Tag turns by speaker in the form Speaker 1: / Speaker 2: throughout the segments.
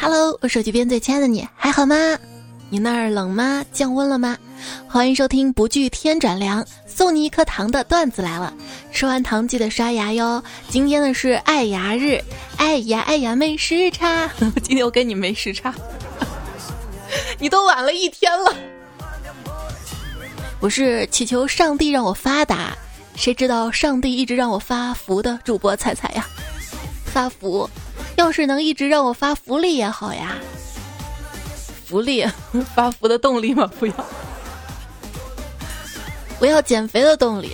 Speaker 1: Hello，我手机边最亲爱的你还好吗？你那儿冷吗？降温了吗？欢迎收听不惧天转凉，送你一颗糖的段子来了。吃完糖记得刷牙哟。今天呢是爱牙日，爱牙爱牙没时差。今天我跟你没时差，你都晚了一天了。我是祈求上帝让我发达。谁知道上帝一直让我发福的主播彩彩呀，发福，要是能一直让我发福利也好呀。福利，发福的动力吗？不要，我要减肥的动力。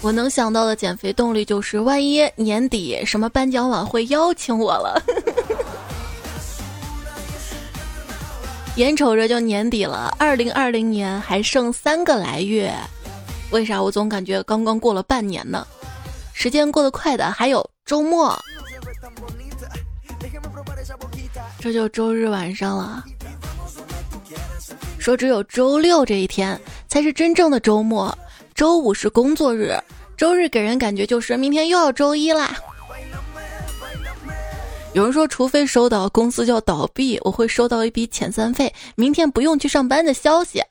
Speaker 1: 我能想到的减肥动力就是，万一年底什么颁奖晚会邀请我了，眼瞅着就年底了，二零二零年还剩三个来月。为啥我总感觉刚刚过了半年呢？时间过得快的还有周末，这就周日晚上了。说只有周六这一天才是真正的周末，周五是工作日，周日给人感觉就是明天又要周一啦。有人说，除非收到公司就要倒闭，我会收到一笔遣散费，明天不用去上班的消息。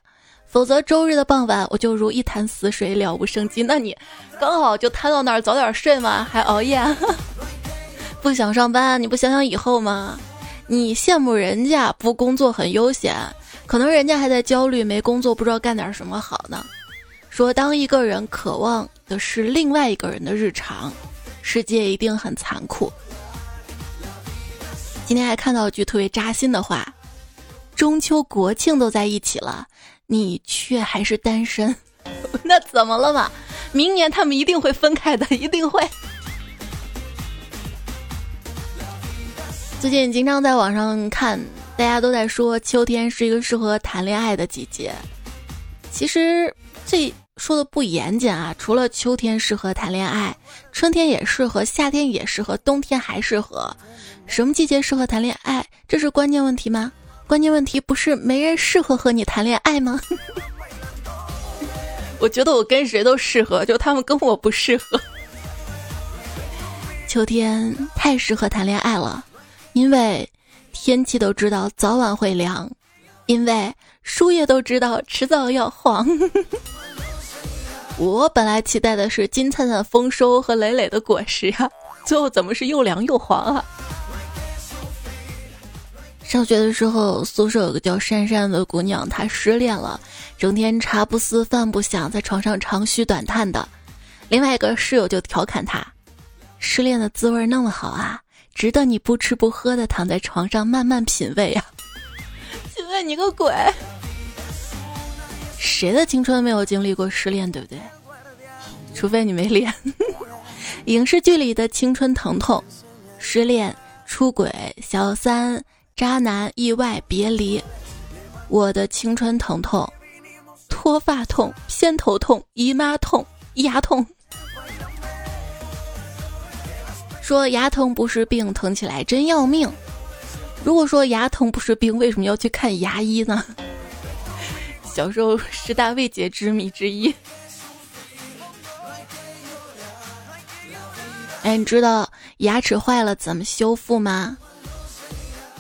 Speaker 1: 否则周日的傍晚我就如一潭死水，了无生机。那你刚好就瘫到那儿，早点睡嘛？还熬夜？不想上班？你不想想以后吗？你羡慕人家不工作很悠闲，可能人家还在焦虑，没工作不知道干点什么好呢。说当一个人渴望的是另外一个人的日常，世界一定很残酷。今天还看到一句特别扎心的话：中秋国庆都在一起了。你却还是单身，那怎么了嘛？明年他们一定会分开的，一定会。最近经常在网上看，大家都在说秋天是一个适合谈恋爱的季节。其实这说的不严谨啊，除了秋天适合谈恋爱，春天也适合，夏天也适合，冬天还适合。什么季节适合谈恋爱？这是关键问题吗？关键问题不是没人适合和你谈恋爱吗？我觉得我跟谁都适合，就他们跟我不适合。秋天太适合谈恋爱了，因为天气都知道早晚会凉，因为树叶都知道迟早要黄。我本来期待的是金灿灿丰收和累累的果实啊，最后怎么是又凉又黄啊？上学的时候，宿舍有个叫珊珊的姑娘，她失恋了，整天茶不思饭不想，在床上长吁短叹的。另外一个室友就调侃她：“失恋的滋味那么好啊，值得你不吃不喝的躺在床上慢慢品味呀。”品味你个鬼！谁的青春没有经历过失恋，对不对？除非你没恋。影视剧里的青春疼痛、失恋、出轨、小三。渣男意外别离，我的青春疼痛，脱发痛，偏头痛，姨妈痛，牙痛。说牙疼不是病，疼起来真要命。如果说牙疼不是病，为什么要去看牙医呢？小时候十大未解之谜之一。哎，你知道牙齿坏了怎么修复吗？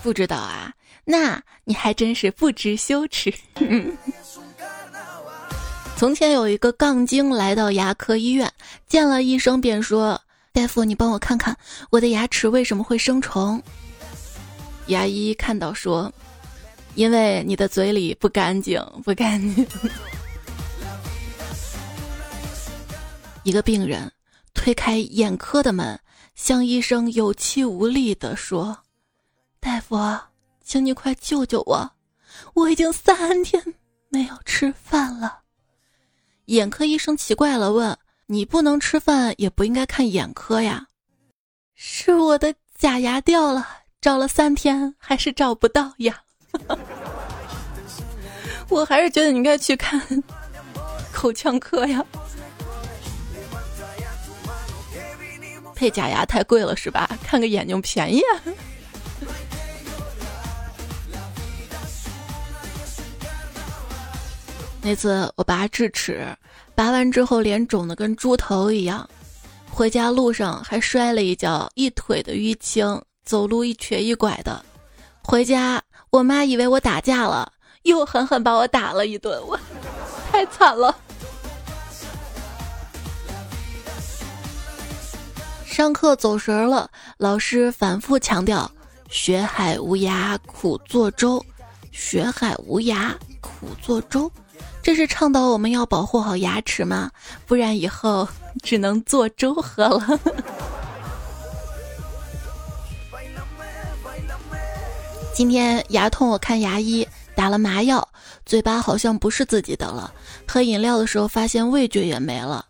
Speaker 1: 不知道啊，那你还真是不知羞耻。从前有一个杠精来到牙科医院，见了医生便说：“大夫，你帮我看看我的牙齿为什么会生虫。”牙医看到说：“因为你的嘴里不干净，不干净。” 一个病人推开眼科的门，向医生有气无力地说。大夫，请你快救救我！我已经三天没有吃饭了。眼科医生奇怪了，问：“你不能吃饭，也不应该看眼科呀？”是我的假牙掉了，找了三天还是找不到呀。我还是觉得你应该去看口腔科呀。配假牙太贵了是吧？看个眼睛便宜。那次我拔智齿，拔完之后脸肿的跟猪头一样，回家路上还摔了一跤，一腿的淤青，走路一瘸一拐的。回家，我妈以为我打架了，又狠狠把我打了一顿，我太惨了。上课走神了，老师反复强调：“学海无涯苦作舟，学海无涯苦作舟。”这是倡导我们要保护好牙齿吗？不然以后 只能做粥喝了。今天牙痛，我看牙医打了麻药，嘴巴好像不是自己的了。喝饮料的时候发现味觉也没了。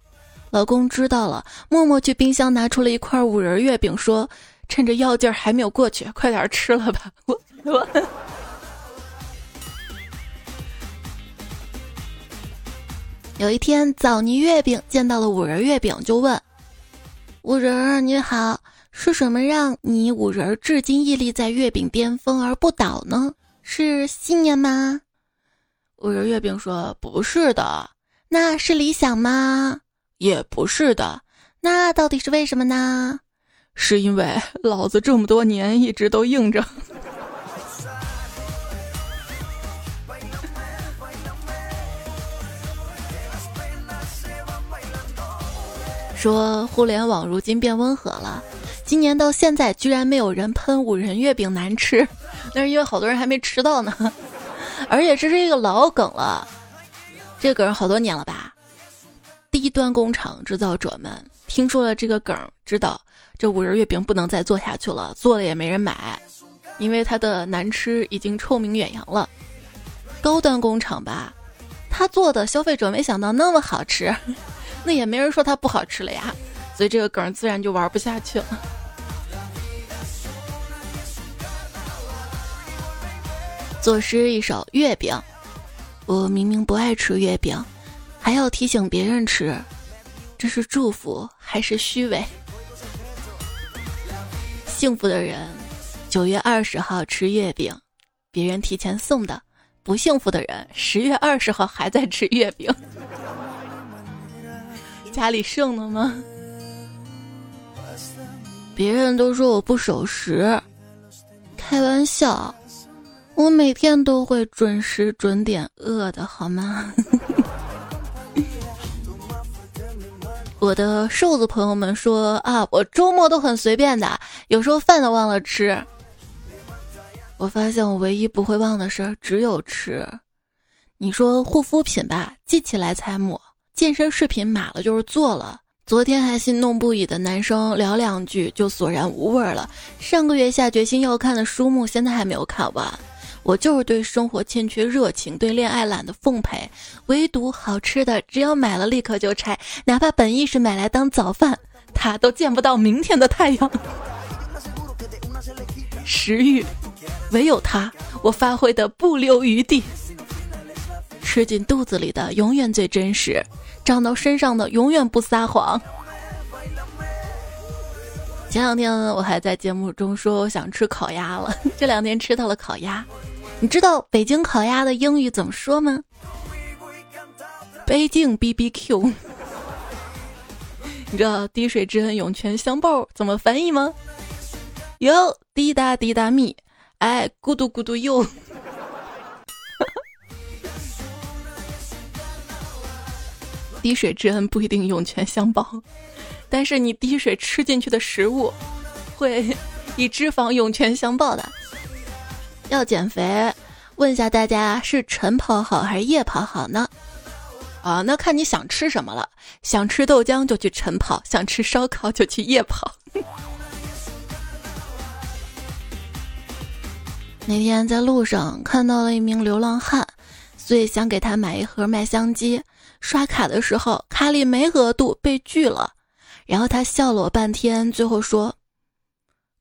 Speaker 1: 老公知道了，默默去冰箱拿出了一块五仁月饼，说：“趁着药劲儿还没有过去，快点吃了吧。”我我。有一天，枣泥月饼见到了五仁月饼，就问：“五仁儿你好，是什么让你五仁至今屹立在月饼巅峰而不倒呢？是信念吗？”五仁月饼说：“不是的，那是理想吗？也不是的，那到底是为什么呢？是因为老子这么多年一直都硬着。”说互联网如今变温和了，今年到现在居然没有人喷五仁月饼难吃，那是因为好多人还没吃到呢。而且这是一个老梗了，这梗好多年了吧？低端工厂制造者们听说了这个梗，知道这五仁月饼不能再做下去了，做了也没人买，因为它的难吃已经臭名远扬了。高端工厂吧，他做的消费者没想到那么好吃。那也没人说它不好吃了呀，所以这个梗自然就玩不下去了。作诗一首月饼，我明明不爱吃月饼，还要提醒别人吃，这是祝福还是虚伪？幸福的人九月二十号吃月饼，别人提前送的；不幸福的人十月二十号还在吃月饼。家里剩的吗？别人都说我不守时，开玩笑，我每天都会准时准点饿的好吗？我的瘦子朋友们说啊，我周末都很随便的，有时候饭都忘了吃。我发现我唯一不会忘的事儿只有吃。你说护肤品吧，记起来才抹。健身视频买了就是做了，昨天还心动不已的男生聊两句就索然无味了。上个月下决心要看的书目，现在还没有看完。我就是对生活欠缺热情，对恋爱懒得奉陪，唯独好吃的，只要买了立刻就拆，哪怕本意是买来当早饭，它都见不到明天的太阳。食欲，唯有它，我发挥的不留余地。吃进肚子里的永远最真实。长到身上的永远不撒谎。前两天我还在节目中说我想吃烤鸭了，这两天吃到了烤鸭。你知道北京烤鸭的英语怎么说吗？北京 B B Q。你知道滴水之恩涌泉相报怎么翻译吗？哟，滴答滴答蜜，哎，咕嘟咕嘟哟。滴水之恩不一定涌泉相报，但是你滴水吃进去的食物，会以脂肪涌泉相报的。要减肥，问一下大家是晨跑好还是夜跑好呢？啊，那看你想吃什么了。想吃豆浆就去晨跑，想吃烧烤就去夜跑。那天在路上看到了一名流浪汉，所以想给他买一盒麦香鸡。刷卡的时候，卡里没额度被拒了，然后他笑了我半天，最后说：“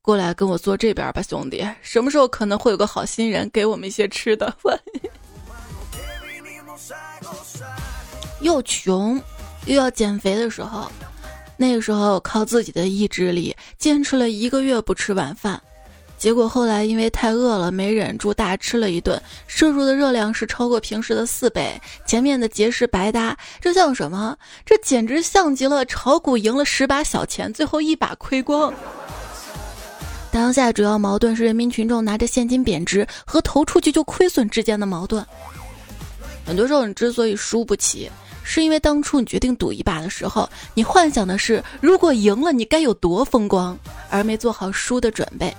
Speaker 1: 过来跟我坐这边吧，兄弟，什么时候可能会有个好心人给我们一些吃的？” 又穷又要减肥的时候，那个时候靠自己的意志力坚持了一个月不吃晚饭，结果后来因为太饿了，没忍住大吃了一顿，摄入的热量是超过平时的四倍。前面的节食白搭，这像什么？这简直像极了炒股赢了十把小钱，最后一把亏光。当下主要矛盾是人民群众拿着现金贬值和投出去就亏损之间的矛盾。很多时候，你之所以输不起，是因为当初你决定赌一把的时候，你幻想的是如果赢了你该有多风光，而没做好输的准备。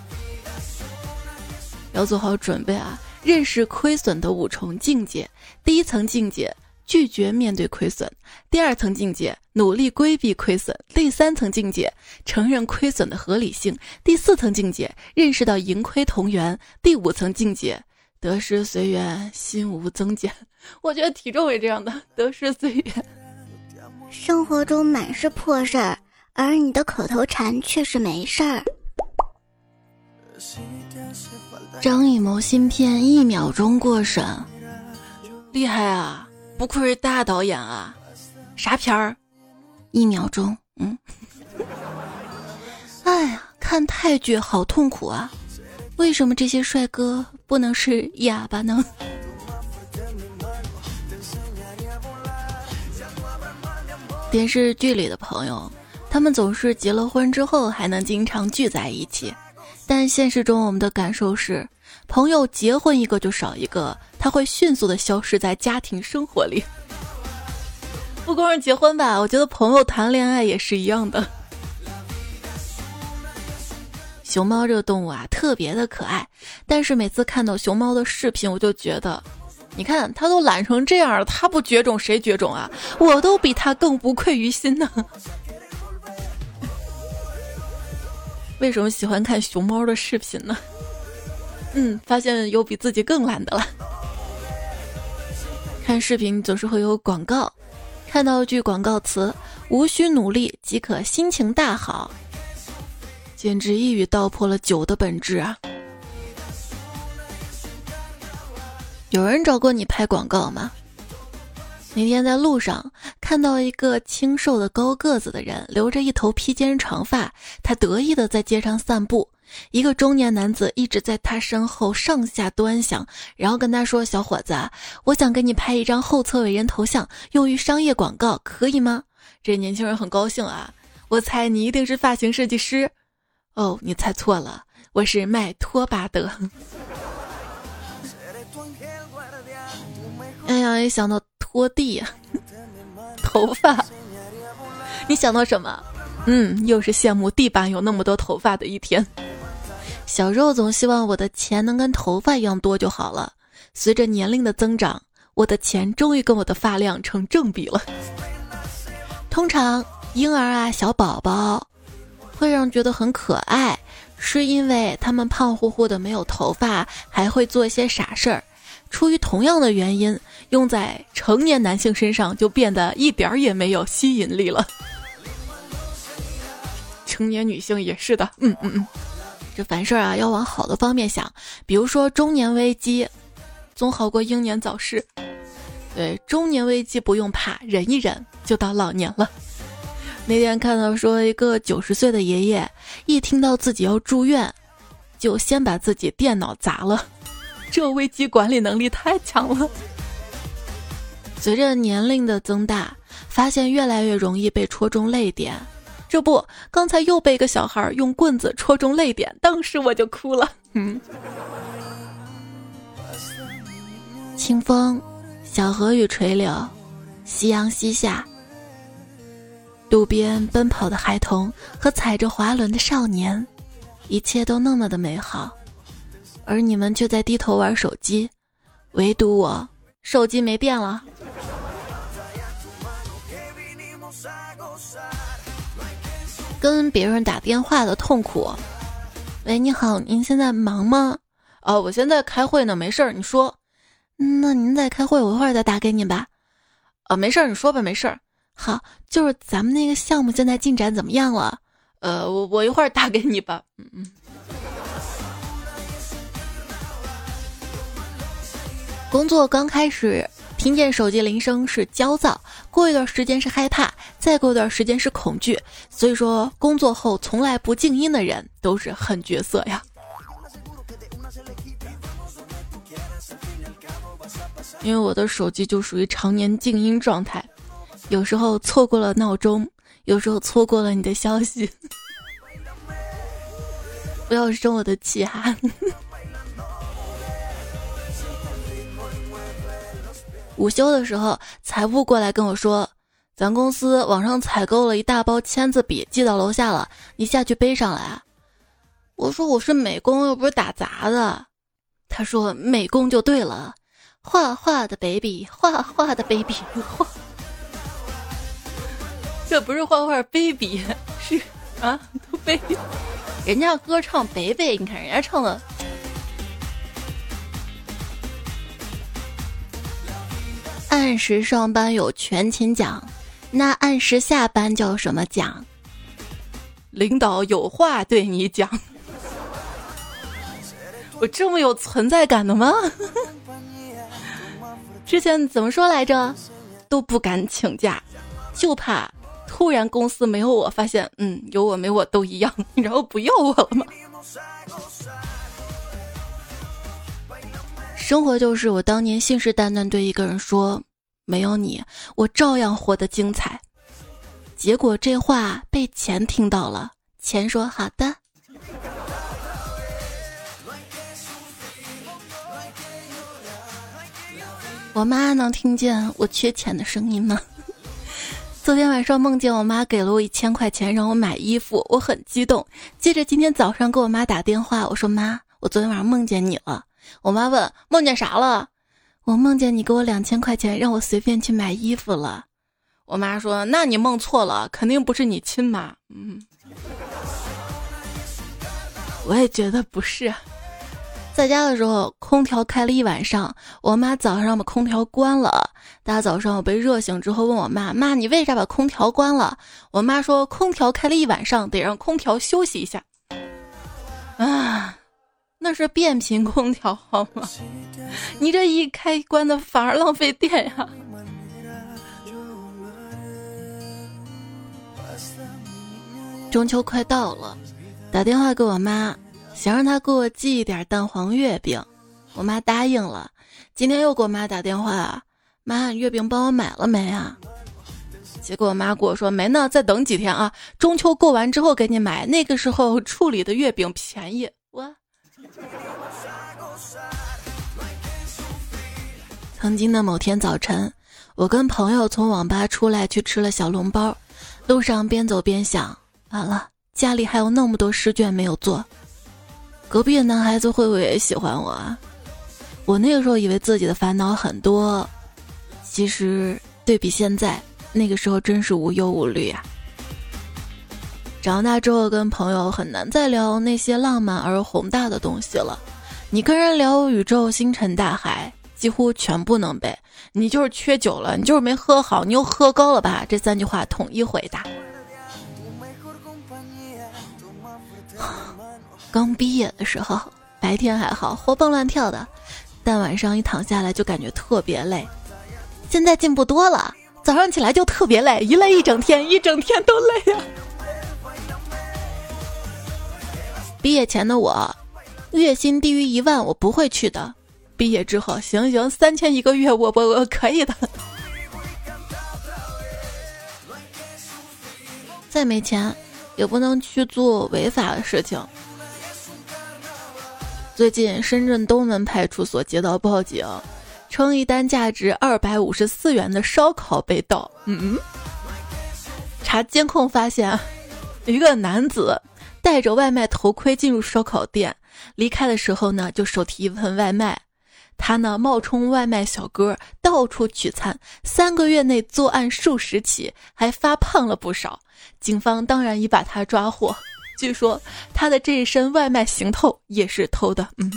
Speaker 1: 要做好准备啊！认识亏损的五重境界：第一层境界。拒绝面对亏损，第二层境界努力规避亏损，第三层境界承认亏损的合理性，第四层境界认识到盈亏同源，第五层境界得失随缘，心无增减。我觉得体重也这样的，得失随缘。
Speaker 2: 生活中满是破事儿，而你的口头禅却是没事儿。
Speaker 1: 张艺谋新片一秒钟过审，厉害啊！不愧是大导演啊！啥片儿？一秒钟，嗯。哎呀，看泰剧好痛苦啊！为什么这些帅哥不能是哑巴呢？电视剧里的朋友，他们总是结了婚之后还能经常聚在一起，但现实中我们的感受是。朋友结婚一个就少一个，他会迅速的消失在家庭生活里。不光是结婚吧，我觉得朋友谈恋爱也是一样的。熊猫这个动物啊，特别的可爱，但是每次看到熊猫的视频，我就觉得，你看它都懒成这样了，它不绝种谁绝种啊？我都比它更不愧于心呢。为什么喜欢看熊猫的视频呢？嗯，发现有比自己更懒的了。看视频总是会有广告，看到一句广告词“无需努力即可心情大好”，简直一语道破了酒的本质啊！有人找过你拍广告吗？那天在路上看到一个清瘦的高个子的人，留着一头披肩长发，他得意的在街上散步。一个中年男子一直在他身后上下端详，然后跟他说：“小伙子，我想给你拍一张后侧伟人头像，用于商业广告，可以吗？”这年轻人很高兴啊，我猜你一定是发型设计师。哦，你猜错了，我是卖拖把的。哎呀，一想到拖地、头发，你想到什么？嗯，又是羡慕地板有那么多头发的一天。小时候总希望我的钱能跟头发一样多就好了。随着年龄的增长，我的钱终于跟我的发量成正比了。通常婴儿啊、小宝宝会让觉得很可爱，是因为他们胖乎乎的没有头发，还会做一些傻事儿。出于同样的原因，用在成年男性身上就变得一点儿也没有吸引力了。成年女性也是的，嗯嗯嗯。这凡事啊，要往好的方面想，比如说中年危机，总好过英年早逝。对，中年危机不用怕，忍一忍就到老年了。那天看到说，一个九十岁的爷爷，一听到自己要住院，就先把自己电脑砸了，这危机管理能力太强了。随着年龄的增大，发现越来越容易被戳中泪点。这不，刚才又被一个小孩用棍子戳中泪点，当时我就哭了。嗯，清风，小河与垂柳，夕阳西下，路边奔跑的孩童和踩着滑轮的少年，一切都那么的美好，而你们却在低头玩手机，唯独我手机没电了。跟别人打电话的痛苦。喂，你好，您现在忙吗？哦，我现在开会呢，没事儿，你说。那您在开会，我一会儿再打给你吧。啊，没事儿，你说吧，没事儿。好，就是咱们那个项目现在进展怎么样了？呃，我我一会儿打给你吧。嗯嗯。工作刚开始听见手机铃声是焦躁过一段时间是害怕再过一段时间是恐惧所以说工作后从来不静音的人都是狠角色呀。因为我的手机就属于常年静音状态有时候错过了闹钟有时候错过了你的消息。不要生我的气哈。午休的时候，财务过来跟我说，咱公司网上采购了一大包签字笔，寄到楼下了，你下去背上来。我说我是美工，又不是打杂的。他说美工就对了。画画的 baby，画画的 baby，画，这不是画画 baby，是啊，都 baby，人家歌唱 baby，你看人家唱的。按时上班有全勤奖，那按时下班叫什么奖？领导有话对你讲。我这么有存在感的吗？之前怎么说来着？都不敢请假，就怕突然公司没有我，发现嗯，有我没我都一样，然后不要我了吗？生活就是我当年信誓旦旦对一个人说，没有你，我照样活得精彩。结果这话被钱听到了，钱说好的。我妈能听见我缺钱的声音吗？昨天晚上梦见我妈给了我一千块钱让我买衣服，我很激动。接着今天早上给我妈打电话，我说妈，我昨天晚上梦见你了。我妈问梦见啥了？我梦见你给我两千块钱让我随便去买衣服了。我妈说那你梦错了，肯定不是你亲妈。嗯，我也觉得不是。在家的时候，空调开了一晚上。我妈早上把空调关了。大早上我被热醒之后，问我妈：“妈，你为啥把空调关了？”我妈说：“空调开了一晚上，得让空调休息一下。”啊，那是变频空调好吗？你这一开关的反而浪费电呀！中秋快到了，打电话给我妈。想让她给我寄一点蛋黄月饼，我妈答应了。今天又给我妈打电话，妈，月饼帮我买了没啊？结果我妈跟我说没呢，再等几天啊，中秋过完之后给你买，那个时候处理的月饼便宜。曾经的某天早晨，我跟朋友从网吧出来去吃了小笼包，路上边走边想，完了，家里还有那么多试卷没有做。隔壁的男孩子会不会也喜欢我啊？我那个时候以为自己的烦恼很多，其实对比现在，那个时候真是无忧无虑啊。长大之后跟朋友很难再聊那些浪漫而宏大的东西了。你跟人聊宇宙、星辰、大海，几乎全部能背。你就是缺酒了，你就是没喝好，你又喝高了吧？这三句话统一回答。刚毕业的时候，白天还好，活蹦乱跳的，但晚上一躺下来就感觉特别累。现在进步多了，早上起来就特别累，一累一整天，一整天都累呀。毕业前的我，月薪低于一万我不会去的。毕业之后，行行，三千一个月，我我我可以的。再没钱，也不能去做违法的事情。最近，深圳东门派出所接到报警，称一单价值二百五十四元的烧烤被盗。嗯，查监控发现，一个男子戴着外卖头盔进入烧烤店，离开的时候呢，就手提一份外卖。他呢，冒充外卖小哥，到处取餐，三个月内作案数十起，还发胖了不少。警方当然已把他抓获。据说他的这一身外卖行头也是偷的。嗯，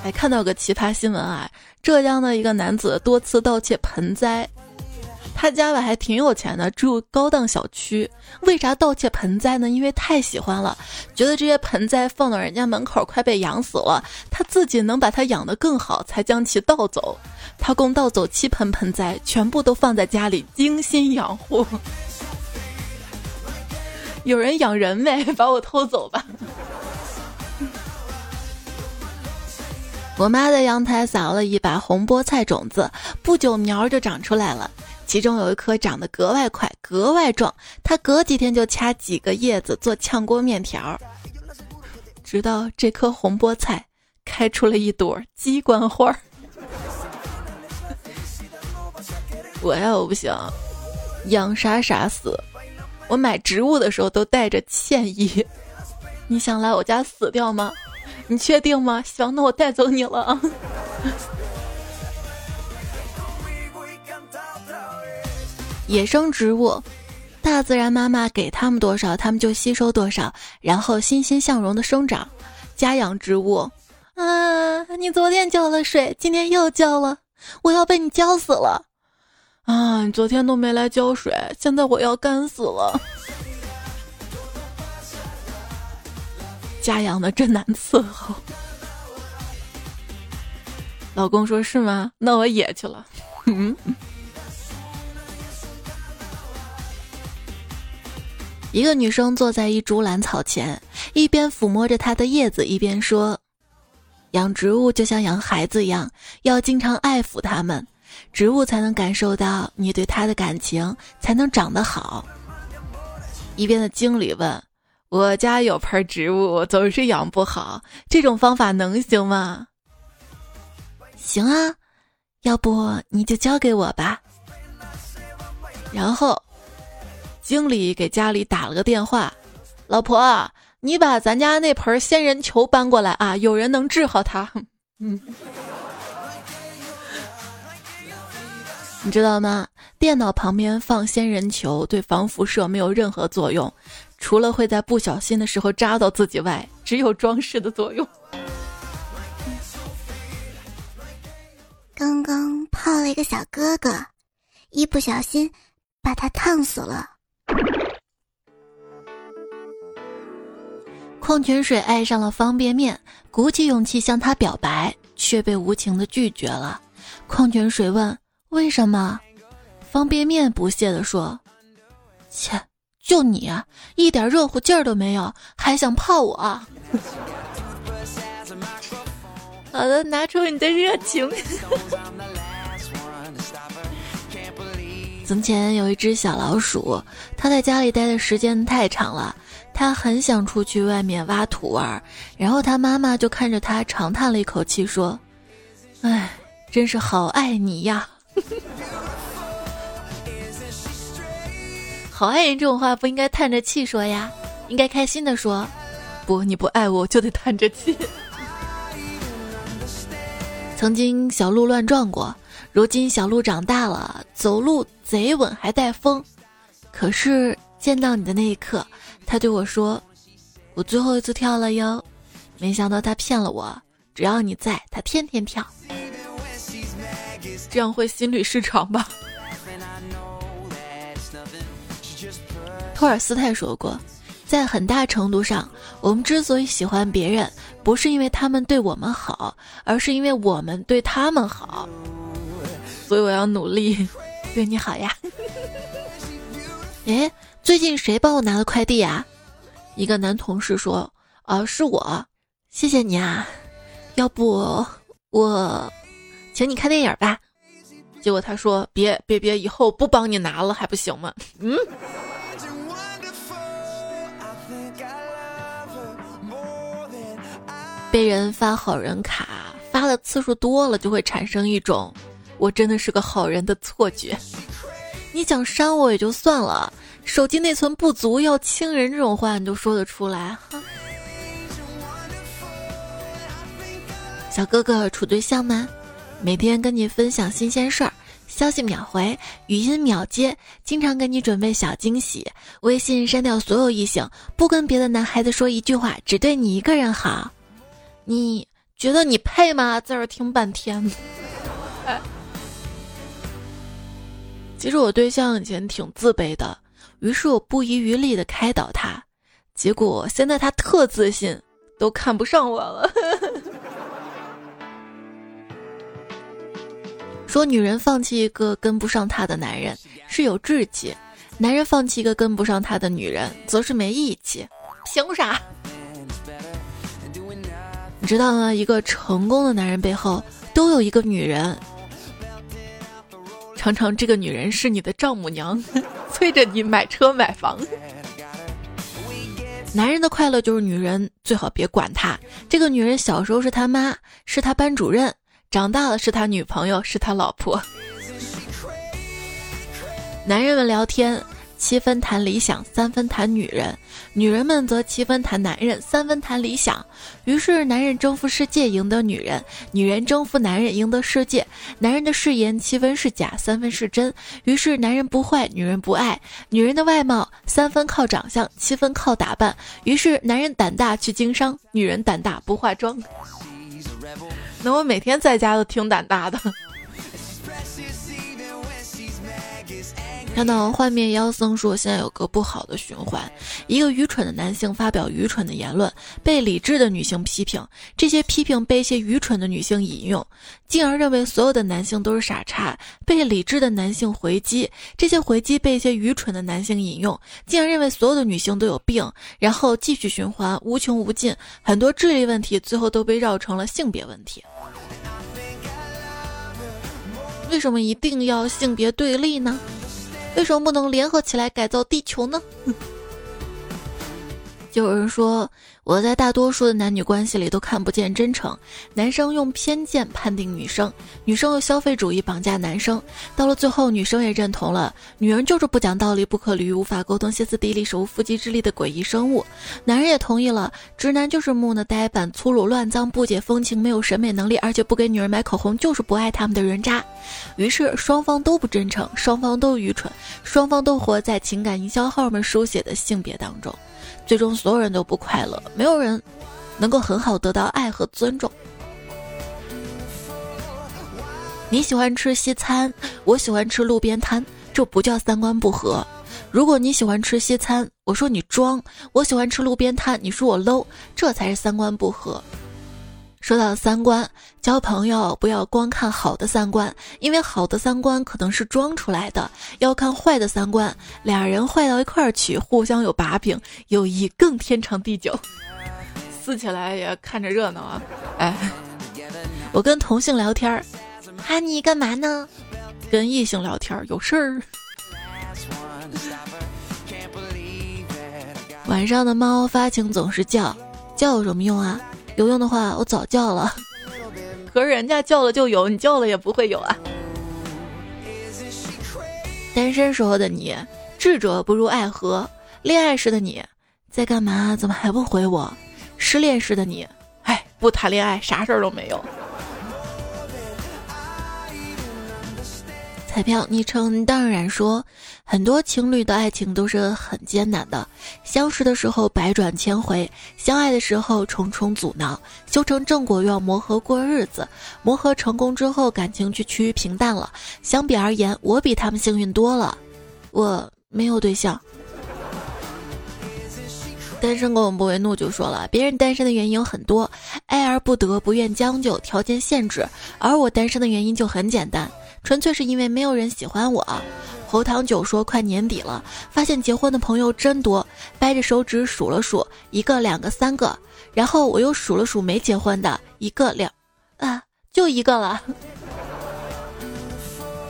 Speaker 1: 还看到个奇葩新闻啊！浙江的一个男子多次盗窃盆栽，他家吧还挺有钱的，住高档小区。为啥盗窃盆栽呢？因为太喜欢了，觉得这些盆栽放到人家门口快被养死了，他自己能把它养得更好，才将其盗走。他共盗走七盆盆栽，全部都放在家里精心养护。有人养人没？把我偷走吧！我妈在阳台撒了一把红菠菜种子，不久苗就长出来了。其中有一颗长得格外快、格外壮，她隔几天就掐几个叶子做炝锅面条。直到这颗红菠菜开出了一朵鸡冠花。我呀，我不行，养啥啥死。我买植物的时候都带着歉意。你想来我家死掉吗？你确定吗？行，那我带走你了啊。野生植物，大自然妈妈给他们多少，他们就吸收多少，然后欣欣向荣的生长。家养植物，啊，你昨天浇了水，今天又浇了，我要被你浇死了。啊，你昨天都没来浇水，现在我要干死了。家养的真难伺候。老公说是吗？那我野去了。嗯。一个女生坐在一株兰草前，一边抚摸着它的叶子，一边说：“养植物就像养孩子一样，要经常爱抚它们。”植物才能感受到你对它的感情，才能长得好。一边的经理问：“我家有盆植物，总是养不好，这种方法能行吗？”“行啊，要不你就交给我吧。”然后，经理给家里打了个电话：“老婆，你把咱家那盆仙人球搬过来啊，有人能治好它。”嗯。你知道吗？电脑旁边放仙人球对防辐射没有任何作用，除了会在不小心的时候扎到自己外，只有装饰的作用。
Speaker 2: 刚刚泡了一个小哥哥，一不小心把他烫死了。
Speaker 1: 矿泉水爱上了方便面，鼓起勇气向他表白，却被无情的拒绝了。矿泉水问。为什么？方便面不屑地说：“切，就你啊，一点热乎劲儿都没有，还想泡我？”好的，拿出你的热情。从前有一只小老鼠，它在家里待的时间太长了，它很想出去外面挖土玩。然后它妈妈就看着它，长叹了一口气说：“哎，真是好爱你呀。”好爱人这种话不应该叹着气说呀，应该开心的说。不，你不爱我就得叹着气。曾经小鹿乱撞过，如今小鹿长大了，走路贼稳还带风。可是见到你的那一刻，他对我说：“我最后一次跳了哟。”没想到他骗了我，只要你在，他天天跳。这样会心律失常吧？托尔斯泰说过，在很大程度上，我们之所以喜欢别人，不是因为他们对我们好，而是因为我们对他们好。所以我要努力 对你好呀。哎，最近谁帮我拿了快递啊？一个男同事说：“啊，是我，谢谢你啊。要不我请你看电影吧。”结果他说：“别别别，以后不帮你拿了还不行吗？”嗯。被人发好人卡，发的次数多了，就会产生一种“我真的是个好人”的错觉。你想删我也就算了，手机内存不足要清人这种话，你都说得出来？小哥哥处对象吗？每天跟你分享新鲜事儿，消息秒回，语音秒接，经常给你准备小惊喜。微信删掉所有异性，不跟别的男孩子说一句话，只对你一个人好。你觉得你配吗？在这儿听半天。其实我对象以前挺自卑的，于是我不遗余力的开导他，结果现在他特自信，都看不上我了。说女人放弃一个跟不上她的男人是有志气，男人放弃一个跟不上他的女人则是没义气。凭啥？你知道吗？一个成功的男人背后都有一个女人，常常这个女人是你的丈母娘，催着你买车买房。男人的快乐就是女人最好别管他。这个女人小时候是他妈，是他班主任；长大了是他女朋友，是他老婆。男人们聊天。七分谈理想，三分谈女人；女人们则七分谈男人，三分谈理想。于是，男人征服世界，赢得女人；女人征服男人，赢得世界。男人的誓言七分是假，三分是真。于是，男人不坏，女人不爱；女人的外貌三分靠长相，七分靠打扮。于是，男人胆大去经商，女人胆大不化妆。那我每天在家都挺胆大的。看到幻灭妖僧说，现在有个不好的循环：一个愚蠢的男性发表愚蠢的言论，被理智的女性批评，这些批评被一些愚蠢的女性引用，进而认为所有的男性都是傻叉，被理智的男性回击，这些回击被一些愚蠢的男性引用，进而认为所有的女性都有病，然后继续循环，无穷无尽。很多智力问题最后都被绕成了性别问题。为什么一定要性别对立呢？为什么不能联合起来改造地球呢？就 有人说，我在大多数的男女关系里都看不见真诚。男生用偏见判定女生，女生用消费主义绑架男生。到了最后，女生也认同了，女人就是不讲道理、不可理喻、无法沟通、歇斯底里、手无缚鸡之力的诡异生物。男人也同意了，直男就是木讷、呆板、粗鲁、乱脏、不解风情、没有审美能力，而且不给女人买口红就是不爱他们的人渣。于是双方都不真诚，双方都愚蠢，双方都活在情感营销号们书写的性别当中。最终，所有人都不快乐，没有人能够很好得到爱和尊重。你喜欢吃西餐，我喜欢吃路边摊，这不叫三观不合。如果你喜欢吃西餐，我说你装；我喜欢吃路边摊，你说我 low，这才是三观不合。说到三观，交朋友不要光看好的三观，因为好的三观可能是装出来的，要看坏的三观。俩人坏到一块儿去，互相有把柄，友谊更天长地久。撕起来也看着热闹啊！哎，我跟同性聊天儿，哈尼干嘛呢？跟异性聊天儿有事儿。晚上的猫发情总是叫，叫有什么用啊？有用的话，我早叫了。可是人家叫了就有，你叫了也不会有啊。单身时候的你，智者不入爱河；恋爱时的你，在干嘛？怎么还不回我？失恋时的你，哎，不谈恋爱，啥事儿都没有。彩票昵称当然说，很多情侣的爱情都是很艰难的。相识的时候百转千回，相爱的时候重重阻挠，修成正果又要磨合过日子。磨合成功之后，感情却趋于平淡了。相比而言，我比他们幸运多了。我没有对象，单身狗不为怒就说了，别人单身的原因有很多，爱而不得，不愿将就，条件限制。而我单身的原因就很简单。纯粹是因为没有人喜欢我。侯糖酒说：“快年底了，发现结婚的朋友真多，掰着手指数了数，一个、两个、三个。然后我又数了数没结婚的，一个、两，啊，就一个了。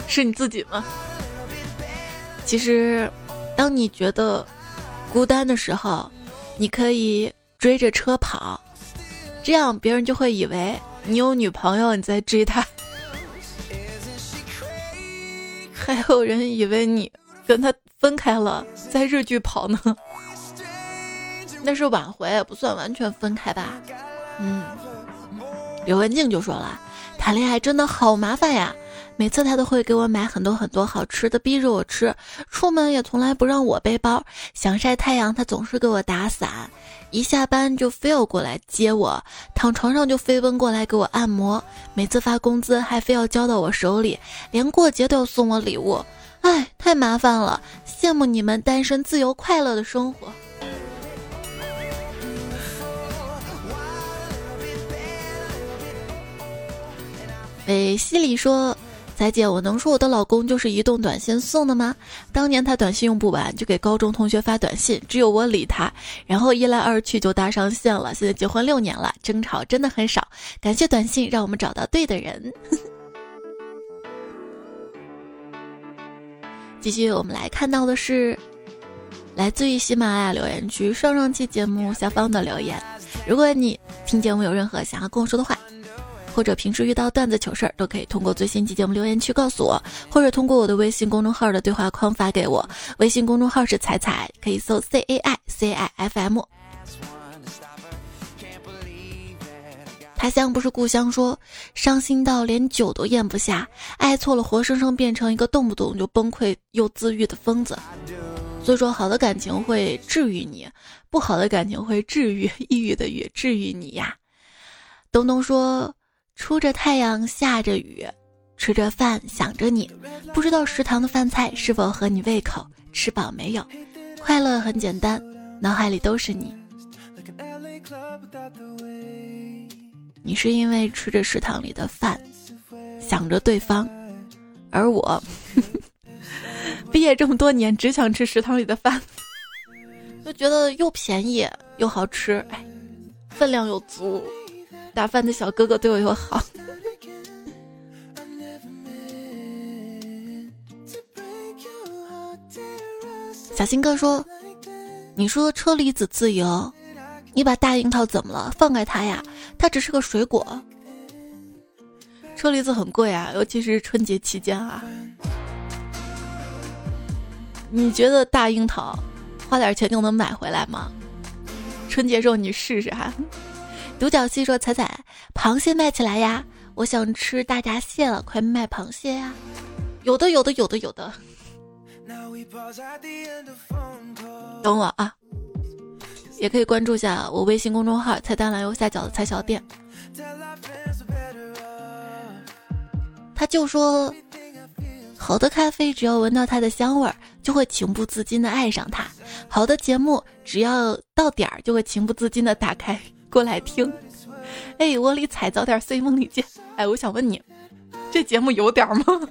Speaker 1: 是你自己吗？其实，当你觉得孤单的时候，你可以追着车跑，这样别人就会以为你有女朋友，你在追她。”还有人以为你跟他分开了，在日剧跑呢。那是挽回，不算完全分开吧。嗯，刘文静就说了，谈恋爱真的好麻烦呀。每次他都会给我买很多很多好吃的，逼着我吃。出门也从来不让我背包。想晒太阳，他总是给我打伞。一下班就非要过来接我，躺床上就飞奔过来给我按摩。每次发工资还非要交到我手里，连过节都要送我礼物。哎，太麻烦了，羡慕你们单身自由快乐的生活。北西里说。彩姐，我能说我的老公就是移动短信送的吗？当年他短信用不完，就给高中同学发短信，只有我理他，然后一来二去就搭上线了。现在结婚六年了，争吵真的很少。感谢短信，让我们找到对的人。继续，我们来看到的是来自于喜马拉雅留言区上上期节目下方的留言。如果你听节目有任何想要跟我说的话，或者平时遇到段子糗事儿，都可以通过最新期节目留言区告诉我，或者通过我的微信公众号的对话框发给我。微信公众号是彩彩，可以搜 C A I C I F M。他乡不是故乡，说伤心到连酒都咽不下，爱错了，活生生变成一个动不动就崩溃又自愈的疯子。所以说，好的感情会治愈你，不好的感情会治愈抑郁的郁，治愈你呀。东东说。出着太阳，下着雨，吃着饭，想着你，不知道食堂的饭菜是否合你胃口，吃饱没有？快乐很简单，脑海里都是你。你是因为吃着食堂里的饭，想着对方，而我 毕业这么多年，只想吃食堂里的饭，就觉得又便宜又好吃，哎，分量又足。打饭的小哥哥对我又好。小新哥说：“你说车厘子自由，你把大樱桃怎么了？放开它呀，它只是个水果。车厘子很贵啊，尤其是春节期间啊。你觉得大樱桃花点钱就能买回来吗？春节时候你试试哈。”独角戏说：“彩彩，螃蟹卖起来呀！我想吃大闸蟹了，快卖螃蟹呀！有的，有的，有的，有的。等我啊，也可以关注一下我微信公众号‘菜单栏右下角的菜小店’。他就说，好的咖啡只要闻到它的香味儿，就会情不自禁的爱上它；好的节目只要到点儿，就会情不自禁的打开。”过来听，哎，窝里彩，早点睡，梦里见。哎，我想问你，这节目有点吗？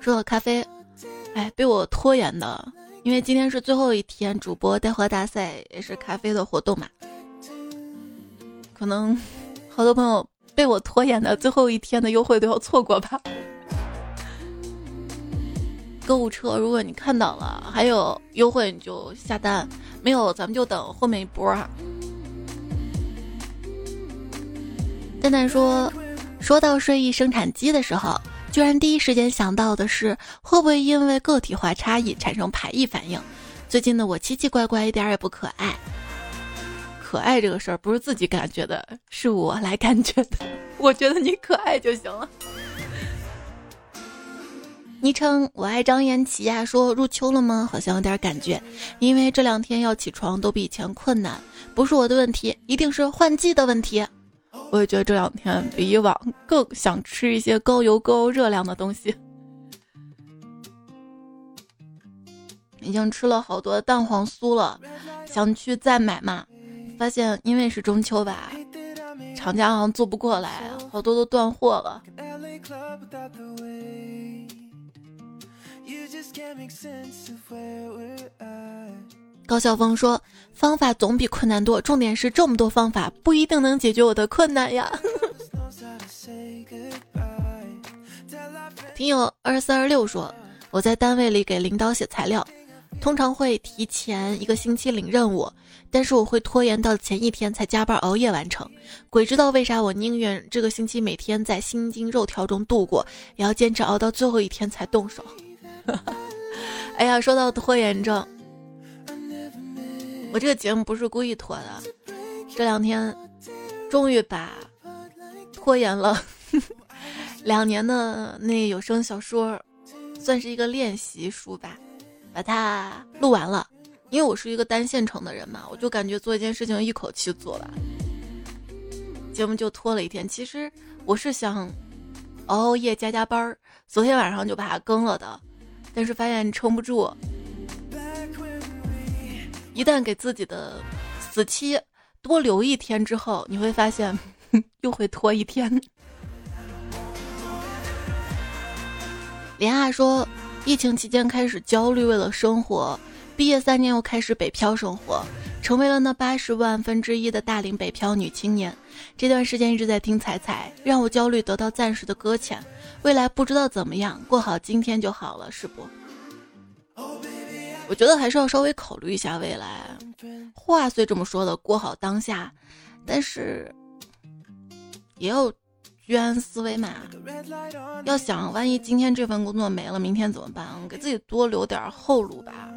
Speaker 1: 说到咖啡，哎，被我拖延的，因为今天是最后一天，主播带货大赛也是咖啡的活动嘛，可能好多朋友被我拖延的最后一天的优惠都要错过吧。购物车，如果你看到了还有优惠，你就下单；没有，咱们就等后面一波。蛋蛋说：“说到睡衣生产机的时候，居然第一时间想到的是会不会因为个体化差异产生排异反应？最近的我奇奇怪怪，一点也不可爱。可爱这个事儿不是自己感觉的，是我来感觉的。我觉得你可爱就行了。”昵称我爱张颜齐呀，说入秋了吗？好像有点感觉，因为这两天要起床都比以前困难，不是我的问题，一定是换季的问题。我也觉得这两天比以往更想吃一些高油高热量的东西，已经吃了好多蛋黄酥了，想去再买嘛，发现因为是中秋吧，厂家好像做不过来，好多都断货了。高晓峰说：“方法总比困难多，重点是这么多方法不一定能解决我的困难呀。”听友二四二六说：“我在单位里给领导写材料，通常会提前一个星期领任务，但是我会拖延到前一天才加班熬夜完成。鬼知道为啥，我宁愿这个星期每天在心惊肉跳中度过，也要坚持熬到最后一天才动手。” 哎呀，说到拖延症，我这个节目不是故意拖的。这两天终于把拖延了 两年的那有声小说，算是一个练习书吧，把它录完了。因为我是一个单线程的人嘛，我就感觉做一件事情一口气做完，节目就拖了一天。其实我是想熬熬夜加加班儿，昨天晚上就把它更了的。但是发现撑不住，一旦给自己的死期多留一天之后，你会发现 又会拖一天。连亚说，疫情期间开始焦虑，为了生活；毕业三年又开始北漂生活，成为了那八十万分之一的大龄北漂女青年。这段时间一直在听彩彩，让我焦虑得到暂时的搁浅，未来不知道怎么样，过好今天就好了，是不？我觉得还是要稍微考虑一下未来。话虽这么说的，过好当下，但是也要。居安思危嘛，要想万一今天这份工作没了，明天怎么办？给自己多留点后路吧。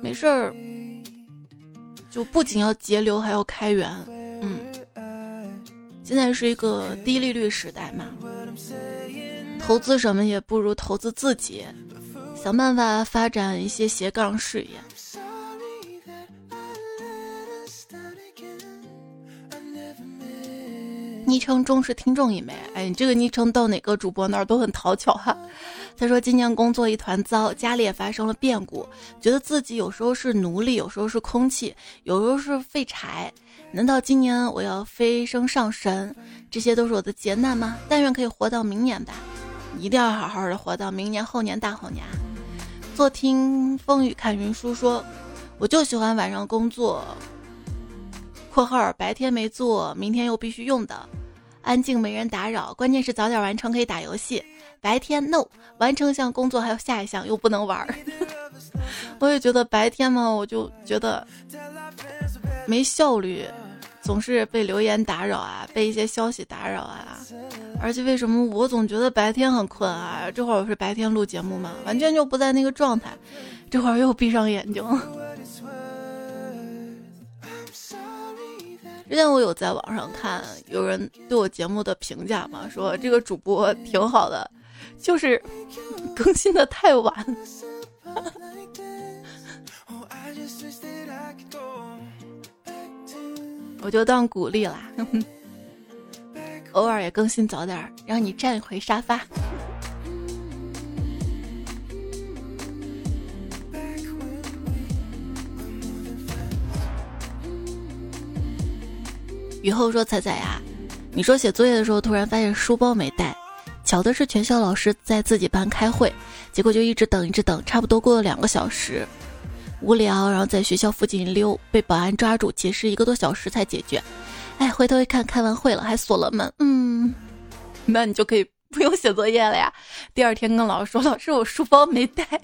Speaker 1: 没事儿，就不仅要节流，还要开源。嗯，现在是一个低利率时代嘛，投资什么也不如投资自己，想办法发展一些斜杠事业。昵称忠实听众一枚，哎，你这个昵称到哪个主播那儿都很讨巧哈。他说今年工作一团糟，家里也发生了变故，觉得自己有时候是奴隶，有时候是空气，有时候是废柴。难道今年我要飞升上神？这些都是我的劫难吗？但愿可以活到明年吧，一定要好好的活到明年、后年、大后年。坐听风雨看云舒说，我就喜欢晚上工作。括号白天没做，明天又必须用的，安静没人打扰，关键是早点完成可以打游戏。白天 no，完成一项工作还有下一项又不能玩儿。我也觉得白天嘛，我就觉得没效率，总是被留言打扰啊，被一些消息打扰啊。而且为什么我总觉得白天很困啊？这会儿我是白天录节目嘛，完全就不在那个状态，这会儿又闭上眼睛。之前我有在网上看有人对我节目的评价嘛，说这个主播挺好的，就是更新的太晚。我就当鼓励啦，偶尔也更新早点，让你站一回沙发。雨后说：“彩彩呀，你说写作业的时候突然发现书包没带，巧的是全校老师在自己班开会，结果就一直等一直等，差不多过了两个小时，无聊，然后在学校附近溜，被保安抓住，解释一个多小时才解决。哎，回头一看，开完会了还锁了门，嗯，那你就可以不用写作业了呀。第二天跟老师说，老师我书包没带。”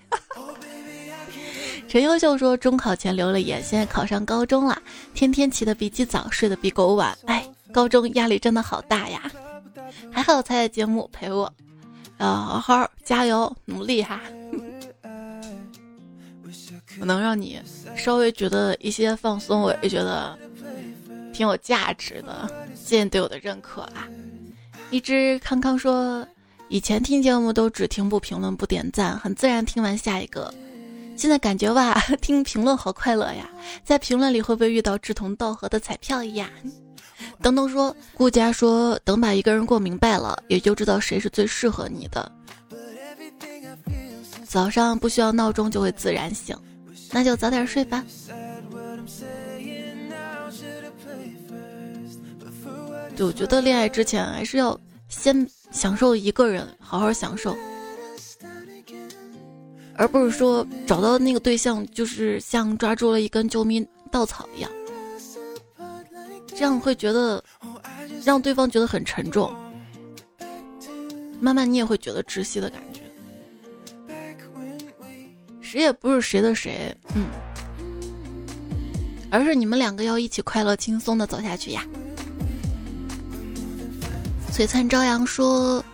Speaker 1: 陈优秀说：“中考前留了言，现在考上高中了，天天起得比鸡早，睡得比狗晚。哎，高中压力真的好大呀！还好彩彩节目陪我，要好好加油努力哈！能让你稍微觉得一些放松，我也觉得挺有价值的。谢谢你对我的认可啊！一只康康说，以前听节目都只听不评论不点赞，很自然听完下一个。”现在感觉吧，听评论好快乐呀！在评论里会不会遇到志同道合的彩票呀？等等说，顾佳说，等把一个人过明白了，也就知道谁是最适合你的。早上不需要闹钟就会自然醒，那就早点睡吧。就我觉得恋爱之前还是要先享受一个人，好好享受。而不是说找到那个对象就是像抓住了一根救命稻草一样，这样会觉得让对方觉得很沉重，慢慢你也会觉得窒息的感觉。谁也不是谁的谁，嗯，而是你们两个要一起快乐轻松的走下去呀。璀璨朝阳说。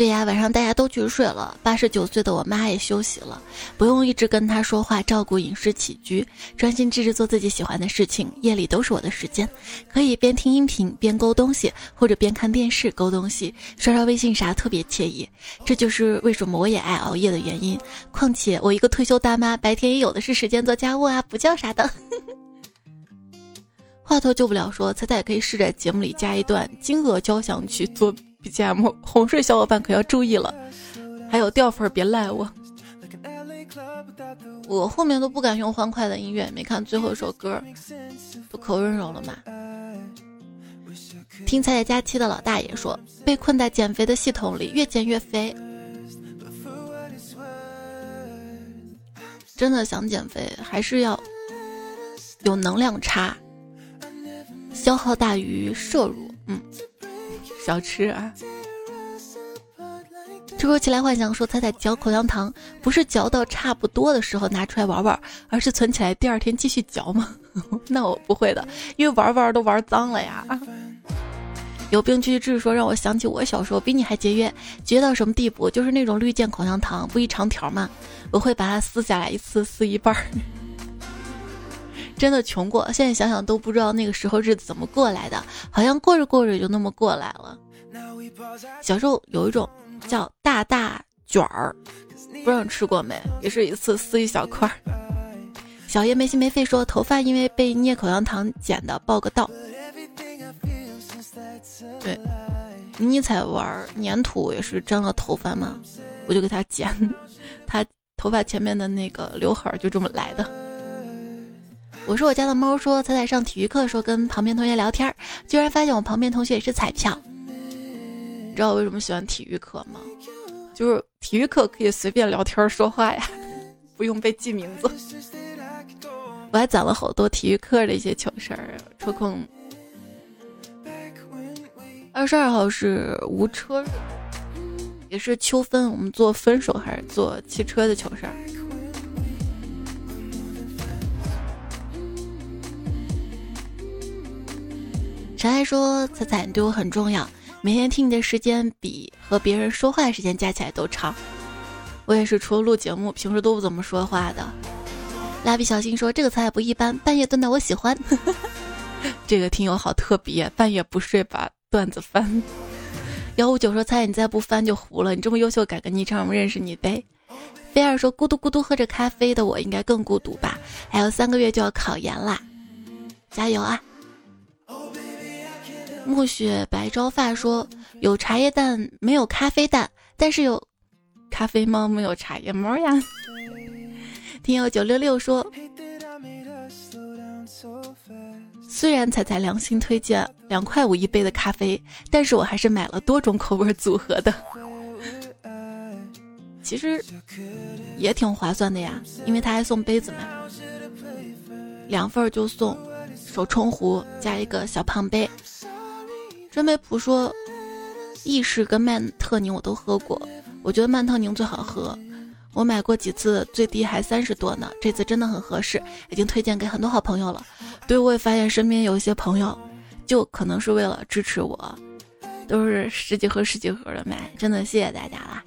Speaker 1: 对呀，晚上大家都去睡了，八十九岁的我妈也休息了，不用一直跟她说话，照顾饮食起居，专心致志做自己喜欢的事情。夜里都是我的时间，可以边听音频边勾东西，或者边看电视勾东西，刷刷微信啥，特别惬意。这就是为什么我也爱熬夜的原因。况且我一个退休大妈，白天也有的是时间做家务啊，不叫啥的。话头救不了，说彩彩可以试着节目里加一段金鹅交响曲做。BGM 哄睡小伙伴可要注意了，还有掉粉别赖我。我后面都不敢用欢快的音乐，没看最后一首歌，都可温柔了嘛？听彩彩假期的老大爷说，被困在减肥的系统里，越减越肥。真的想减肥，还是要有能量差，消耗大于摄入。嗯，小吃啊。这口起来幻想说，彩彩嚼口香糖不是嚼到差不多的时候拿出来玩玩，而是存起来第二天继续嚼吗？那我不会的，因为玩玩都玩脏了呀。有病去治说，让我想起我小时候比你还节约，节约到什么地步？就是那种绿箭口香糖，不一长条吗？我会把它撕下来，一次撕一半。真的穷过，现在想想都不知道那个时候日子怎么过来的，好像过着过着就那么过来了。小时候有一种叫大大卷儿，不知道你吃过没？也是一次撕一小块儿。小叶没心没肺说，头发因为被捏口香糖剪的，报个到。对，你才玩粘土也是粘了头发嘛，我就给他剪，他头发前面的那个刘海就这么来的。我说我家的猫说，彩彩上体育课的时候跟旁边同学聊天，居然发现我旁边同学也是彩票。你知道我为什么喜欢体育课吗？就是体育课可以随便聊天说话呀，不用被记名字。我还攒了好多体育课的一些糗事儿，抽空。二十二号是无车日，也是秋分。我们做分手还是做汽车的糗事儿？陈爱说：“彩彩，你对我很重要，每天听你的时间比和别人说话的时间加起来都长。我也是，除了录节目，平时都不怎么说话的。”蜡笔小新说：“这个菜不一般，半夜炖的我喜欢。这个听友好特别，半夜不睡把。”段子翻，幺五九说：“猜你再不翻就糊了。你这么优秀，改个昵称，我们认识你呗。”菲儿说：“咕嘟咕嘟喝着咖啡的我，应该更孤独吧？还有三个月就要考研啦，加油啊！”暮雪白朝发说：“有茶叶蛋，没有咖啡蛋，但是有咖啡猫，没有茶叶猫呀。”听友九六六说。虽然彩彩良心推荐两块五一杯的咖啡，但是我还是买了多种口味组合的。其实也挺划算的呀，因为他还送杯子嘛，两份就送手冲壶加一个小胖杯。真美普说，意式跟曼特宁我都喝过，我觉得曼特宁最好喝。我买过几次，最低还三十多呢。这次真的很合适，已经推荐给很多好朋友了。对，我也发现身边有一些朋友，就可能是为了支持我，都是十几盒、十几盒的买。真的谢谢大家啦！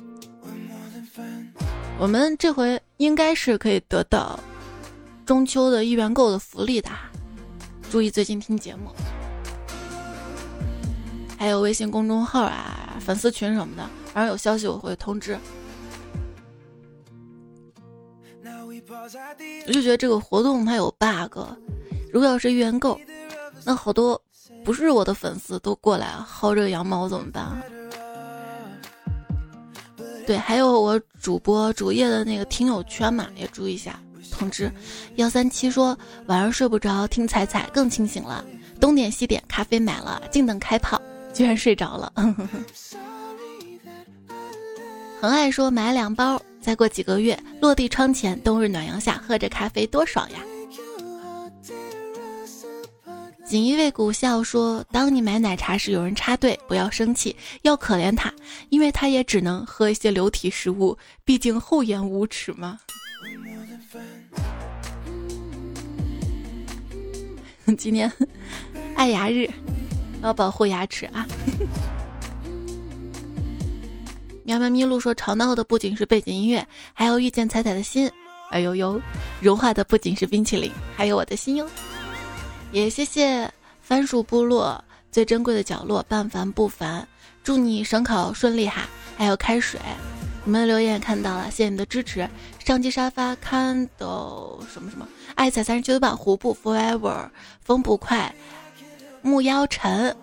Speaker 1: 我们这回应该是可以得到中秋的一元购的福利的，注意最近听节目，还有微信公众号啊、粉丝群什么的，然后有消息我会通知。我就觉得这个活动它有 bug，如果要是预购，那好多不是我的粉丝都过来薅这个羊毛怎么办？对，还有我主播主页的那个听友圈嘛，也注意一下通知。幺三七说晚上睡不着，听彩彩更清醒了。东点西点，咖啡买了，静等开泡，居然睡着了。很爱说买两包。再过几个月，落地窗前，冬日暖阳下，喝着咖啡多爽呀！锦衣卫古笑说：“当你买奶茶时，有人插队，不要生气，要可怜他，因为他也只能喝一些流体食物，毕竟厚颜无耻嘛。”今天爱牙日，要保护牙齿啊！喵喵咪路说：“吵闹的不仅是背景音乐，还有遇见彩彩的心。哎呦呦，融化的不仅是冰淇淋，还有我的心哟。”也谢谢番薯部落最珍贵的角落半凡不凡，祝你省考顺利哈！还有开水，你们的留言也看到了，谢谢你的支持。上机沙发看到什么什么？爱彩三十九版胡布 forever，风不快，木妖尘。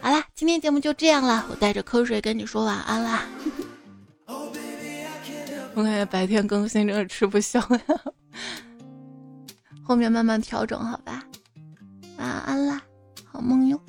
Speaker 1: 好啦，今天节目就这样了，我带着瞌睡跟你说晚安啦。我感觉白天更新真的吃不消呀，后面慢慢调整好吧。晚安啦，好梦哟。